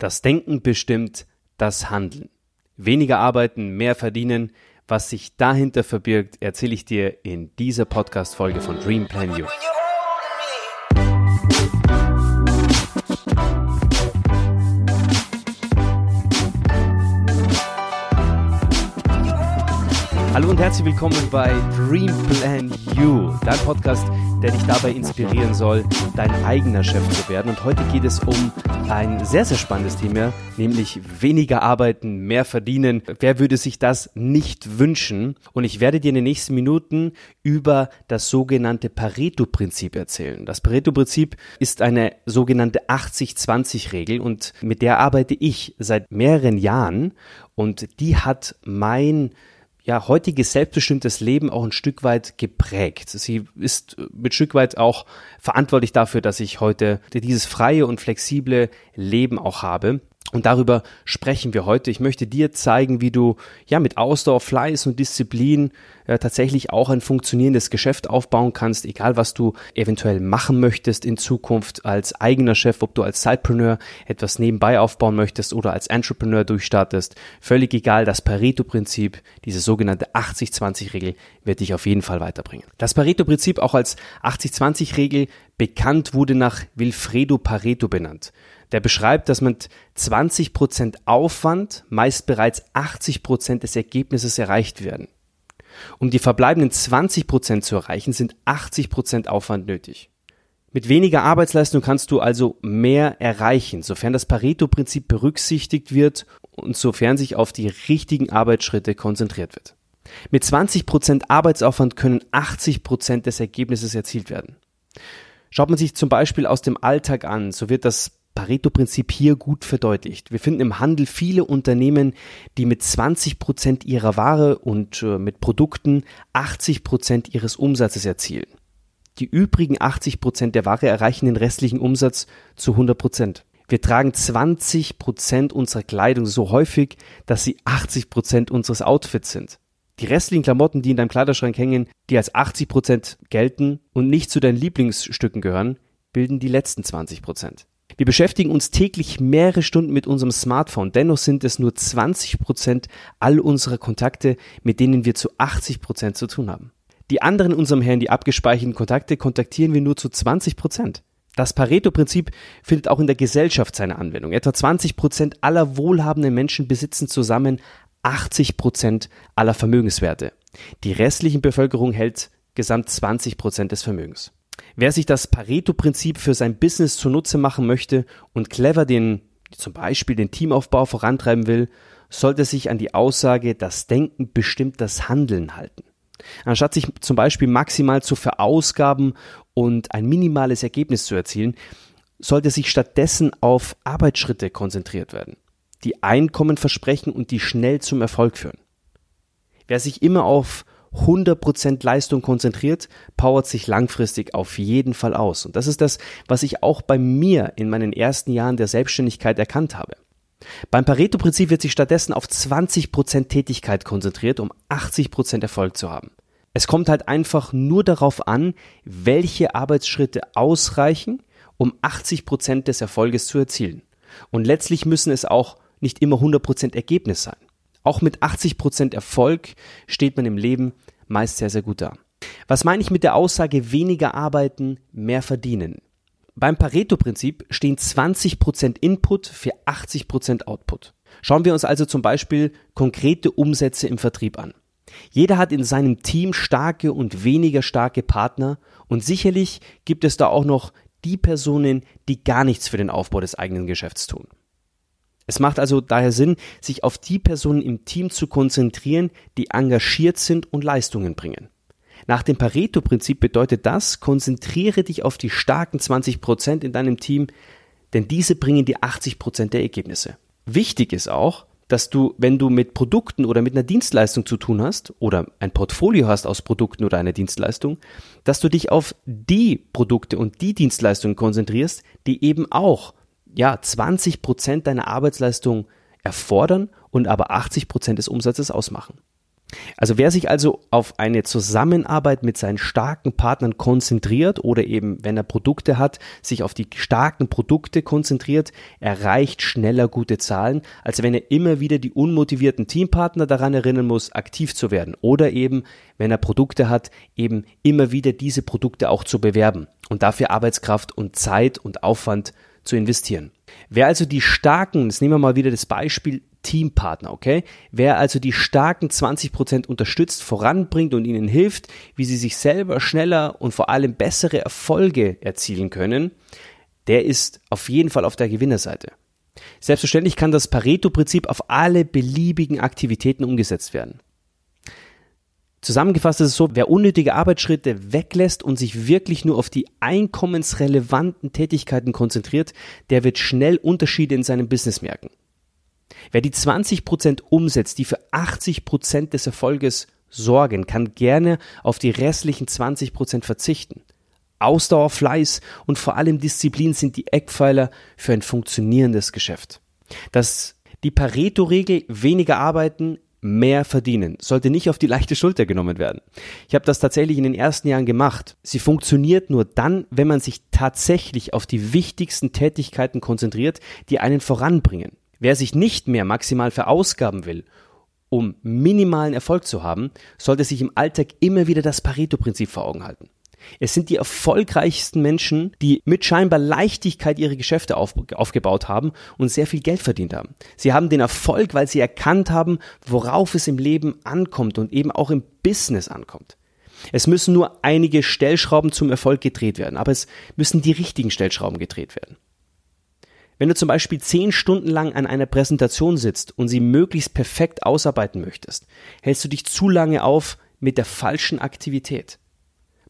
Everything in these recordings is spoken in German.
Das Denken bestimmt das Handeln. Weniger arbeiten, mehr verdienen. Was sich dahinter verbirgt, erzähle ich dir in dieser Podcast-Folge von Dream Plan You. Hallo und herzlich willkommen bei Dream Plan You, dein Podcast, der dich dabei inspirieren soll, dein eigener Chef zu werden. Und heute geht es um ein sehr, sehr spannendes Thema, nämlich weniger arbeiten, mehr verdienen. Wer würde sich das nicht wünschen? Und ich werde dir in den nächsten Minuten über das sogenannte Pareto-Prinzip erzählen. Das Pareto-Prinzip ist eine sogenannte 80-20-Regel und mit der arbeite ich seit mehreren Jahren und die hat mein ja, heutiges selbstbestimmtes Leben auch ein Stück weit geprägt. Sie ist mit Stück weit auch verantwortlich dafür, dass ich heute dieses freie und flexible Leben auch habe. Und darüber sprechen wir heute. Ich möchte dir zeigen, wie du ja mit Ausdauer, Fleiß und Disziplin äh, tatsächlich auch ein funktionierendes Geschäft aufbauen kannst, egal was du eventuell machen möchtest in Zukunft als eigener Chef, ob du als Sidepreneur etwas nebenbei aufbauen möchtest oder als Entrepreneur durchstartest. Völlig egal, das Pareto-Prinzip, diese sogenannte 80-20-Regel wird dich auf jeden Fall weiterbringen. Das Pareto-Prinzip auch als 80-20-Regel bekannt wurde nach Wilfredo Pareto benannt der beschreibt, dass mit 20% Aufwand meist bereits 80% des Ergebnisses erreicht werden. Um die verbleibenden 20% zu erreichen, sind 80% Aufwand nötig. Mit weniger Arbeitsleistung kannst du also mehr erreichen, sofern das Pareto-Prinzip berücksichtigt wird und sofern sich auf die richtigen Arbeitsschritte konzentriert wird. Mit 20% Arbeitsaufwand können 80% des Ergebnisses erzielt werden. Schaut man sich zum Beispiel aus dem Alltag an, so wird das Pareto-Prinzip hier gut verdeutlicht. Wir finden im Handel viele Unternehmen, die mit 20 Prozent ihrer Ware und äh, mit Produkten 80 Prozent ihres Umsatzes erzielen. Die übrigen 80 Prozent der Ware erreichen den restlichen Umsatz zu 100 Prozent. Wir tragen 20 Prozent unserer Kleidung so häufig, dass sie 80 Prozent unseres Outfits sind. Die restlichen Klamotten, die in deinem Kleiderschrank hängen, die als 80 Prozent gelten und nicht zu deinen Lieblingsstücken gehören, bilden die letzten 20 Prozent. Wir beschäftigen uns täglich mehrere Stunden mit unserem Smartphone. Dennoch sind es nur 20 Prozent all unserer Kontakte, mit denen wir zu 80 Prozent zu tun haben. Die anderen in unserem Handy abgespeicherten Kontakte kontaktieren wir nur zu 20 Prozent. Das Pareto-Prinzip findet auch in der Gesellschaft seine Anwendung. Etwa 20 Prozent aller wohlhabenden Menschen besitzen zusammen 80 Prozent aller Vermögenswerte. Die restliche Bevölkerung hält gesamt 20 Prozent des Vermögens. Wer sich das Pareto-Prinzip für sein Business zunutze machen möchte und clever den, zum Beispiel den Teamaufbau vorantreiben will, sollte sich an die Aussage, das Denken bestimmt das Handeln halten. Anstatt sich zum Beispiel maximal zu verausgaben und ein minimales Ergebnis zu erzielen, sollte sich stattdessen auf Arbeitsschritte konzentriert werden, die Einkommen versprechen und die schnell zum Erfolg führen. Wer sich immer auf 100% Leistung konzentriert, powert sich langfristig auf jeden Fall aus. Und das ist das, was ich auch bei mir in meinen ersten Jahren der Selbstständigkeit erkannt habe. Beim Pareto-Prinzip wird sich stattdessen auf 20% Tätigkeit konzentriert, um 80% Erfolg zu haben. Es kommt halt einfach nur darauf an, welche Arbeitsschritte ausreichen, um 80% des Erfolges zu erzielen. Und letztlich müssen es auch nicht immer 100% Ergebnis sein. Auch mit 80% Erfolg steht man im Leben meist sehr, sehr gut da. Was meine ich mit der Aussage weniger arbeiten, mehr verdienen? Beim Pareto-Prinzip stehen 20% Input für 80% Output. Schauen wir uns also zum Beispiel konkrete Umsätze im Vertrieb an. Jeder hat in seinem Team starke und weniger starke Partner und sicherlich gibt es da auch noch die Personen, die gar nichts für den Aufbau des eigenen Geschäfts tun. Es macht also daher Sinn, sich auf die Personen im Team zu konzentrieren, die engagiert sind und Leistungen bringen. Nach dem Pareto-Prinzip bedeutet das, konzentriere dich auf die starken 20 Prozent in deinem Team, denn diese bringen dir 80 Prozent der Ergebnisse. Wichtig ist auch, dass du, wenn du mit Produkten oder mit einer Dienstleistung zu tun hast oder ein Portfolio hast aus Produkten oder einer Dienstleistung, dass du dich auf die Produkte und die Dienstleistungen konzentrierst, die eben auch ja, 20 Prozent deiner Arbeitsleistung erfordern und aber 80 Prozent des Umsatzes ausmachen. Also wer sich also auf eine Zusammenarbeit mit seinen starken Partnern konzentriert oder eben, wenn er Produkte hat, sich auf die starken Produkte konzentriert, erreicht schneller gute Zahlen, als wenn er immer wieder die unmotivierten Teampartner daran erinnern muss, aktiv zu werden oder eben, wenn er Produkte hat, eben immer wieder diese Produkte auch zu bewerben und dafür Arbeitskraft und Zeit und Aufwand zu investieren. Wer also die starken, jetzt nehmen wir mal wieder das Beispiel Teampartner, okay? Wer also die starken 20% unterstützt, voranbringt und ihnen hilft, wie sie sich selber schneller und vor allem bessere Erfolge erzielen können, der ist auf jeden Fall auf der Gewinnerseite. Selbstverständlich kann das Pareto-Prinzip auf alle beliebigen Aktivitäten umgesetzt werden. Zusammengefasst ist es so, wer unnötige Arbeitsschritte weglässt und sich wirklich nur auf die einkommensrelevanten Tätigkeiten konzentriert, der wird schnell Unterschiede in seinem Business merken. Wer die 20% umsetzt, die für 80% des Erfolges sorgen, kann gerne auf die restlichen 20% verzichten. Ausdauer, Fleiß und vor allem Disziplin sind die Eckpfeiler für ein funktionierendes Geschäft. Das die Pareto-Regel weniger arbeiten, mehr verdienen, sollte nicht auf die leichte Schulter genommen werden. Ich habe das tatsächlich in den ersten Jahren gemacht. Sie funktioniert nur dann, wenn man sich tatsächlich auf die wichtigsten Tätigkeiten konzentriert, die einen voranbringen. Wer sich nicht mehr maximal verausgaben will, um minimalen Erfolg zu haben, sollte sich im Alltag immer wieder das Pareto-Prinzip vor Augen halten. Es sind die erfolgreichsten Menschen, die mit scheinbar Leichtigkeit ihre Geschäfte auf, aufgebaut haben und sehr viel Geld verdient haben. Sie haben den Erfolg, weil sie erkannt haben, worauf es im Leben ankommt und eben auch im Business ankommt. Es müssen nur einige Stellschrauben zum Erfolg gedreht werden, aber es müssen die richtigen Stellschrauben gedreht werden. Wenn du zum Beispiel zehn Stunden lang an einer Präsentation sitzt und sie möglichst perfekt ausarbeiten möchtest, hältst du dich zu lange auf mit der falschen Aktivität.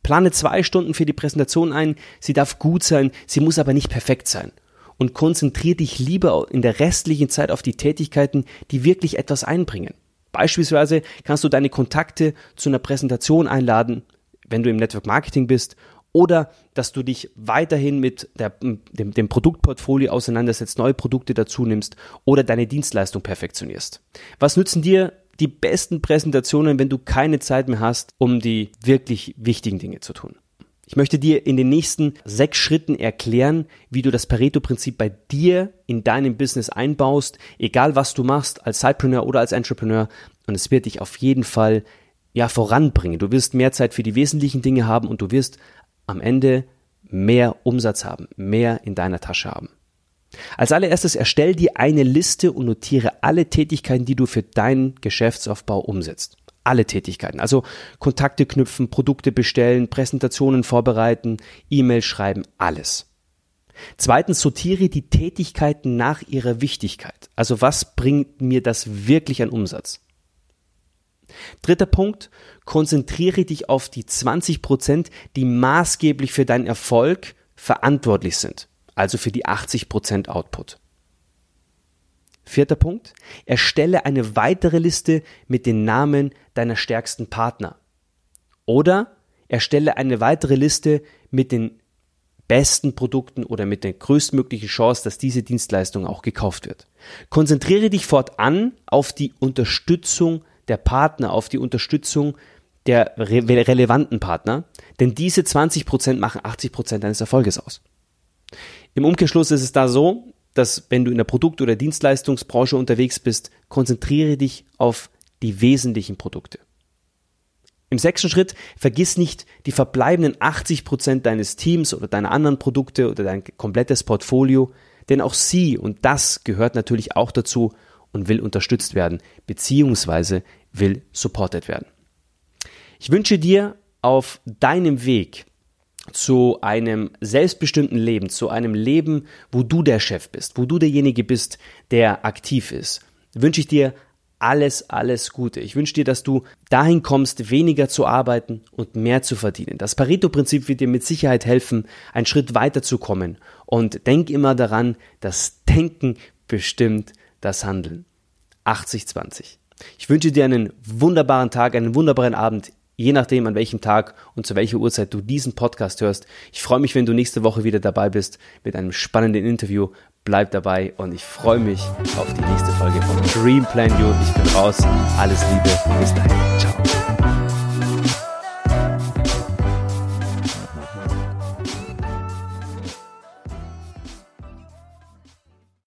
Plane zwei Stunden für die Präsentation ein, sie darf gut sein, sie muss aber nicht perfekt sein. Und konzentriere dich lieber in der restlichen Zeit auf die Tätigkeiten, die wirklich etwas einbringen. Beispielsweise kannst du deine Kontakte zu einer Präsentation einladen, wenn du im Network Marketing bist oder dass du dich weiterhin mit der, dem, dem Produktportfolio auseinandersetzt, neue Produkte dazu nimmst oder deine Dienstleistung perfektionierst. Was nützen dir die besten Präsentationen, wenn du keine Zeit mehr hast, um die wirklich wichtigen Dinge zu tun? Ich möchte dir in den nächsten sechs Schritten erklären, wie du das Pareto-Prinzip bei dir in deinem Business einbaust, egal was du machst, als Sidepreneur oder als Entrepreneur. Und es wird dich auf jeden Fall ja voranbringen. Du wirst mehr Zeit für die wesentlichen Dinge haben und du wirst am Ende mehr Umsatz haben, mehr in deiner Tasche haben. Als allererstes erstell dir eine Liste und notiere alle Tätigkeiten, die du für deinen Geschäftsaufbau umsetzt. Alle Tätigkeiten. Also Kontakte knüpfen, Produkte bestellen, Präsentationen vorbereiten, E-Mail schreiben, alles. Zweitens sortiere die Tätigkeiten nach ihrer Wichtigkeit. Also was bringt mir das wirklich an Umsatz? Dritter Punkt, konzentriere dich auf die 20 Prozent, die maßgeblich für deinen Erfolg verantwortlich sind, also für die 80 Prozent Output. Vierter Punkt, erstelle eine weitere Liste mit den Namen deiner stärksten Partner. Oder erstelle eine weitere Liste mit den besten Produkten oder mit der größtmöglichen Chance, dass diese Dienstleistung auch gekauft wird. Konzentriere dich fortan auf die Unterstützung der Partner, auf die Unterstützung der re relevanten Partner, denn diese 20% machen 80% deines Erfolges aus. Im Umkehrschluss ist es da so, dass wenn du in der Produkt- oder Dienstleistungsbranche unterwegs bist, konzentriere dich auf die wesentlichen Produkte. Im sechsten Schritt vergiss nicht die verbleibenden 80% deines Teams oder deiner anderen Produkte oder dein komplettes Portfolio, denn auch sie und das gehört natürlich auch dazu und will unterstützt werden, beziehungsweise will supported werden. Ich wünsche dir auf deinem Weg zu einem selbstbestimmten Leben, zu einem Leben, wo du der Chef bist, wo du derjenige bist, der aktiv ist, wünsche ich dir alles, alles Gute. Ich wünsche dir, dass du dahin kommst, weniger zu arbeiten und mehr zu verdienen. Das Pareto-Prinzip wird dir mit Sicherheit helfen, einen Schritt weiter zu kommen. Und denk immer daran, das Denken bestimmt das Handeln. 80-20. Ich wünsche dir einen wunderbaren Tag, einen wunderbaren Abend, je nachdem an welchem Tag und zu welcher Uhrzeit du diesen Podcast hörst. Ich freue mich, wenn du nächste Woche wieder dabei bist mit einem spannenden Interview. bleib dabei und ich freue mich auf die nächste Folge von Dream Plan You. Ich bin raus. Alles Liebe. Bis dahin. Ciao.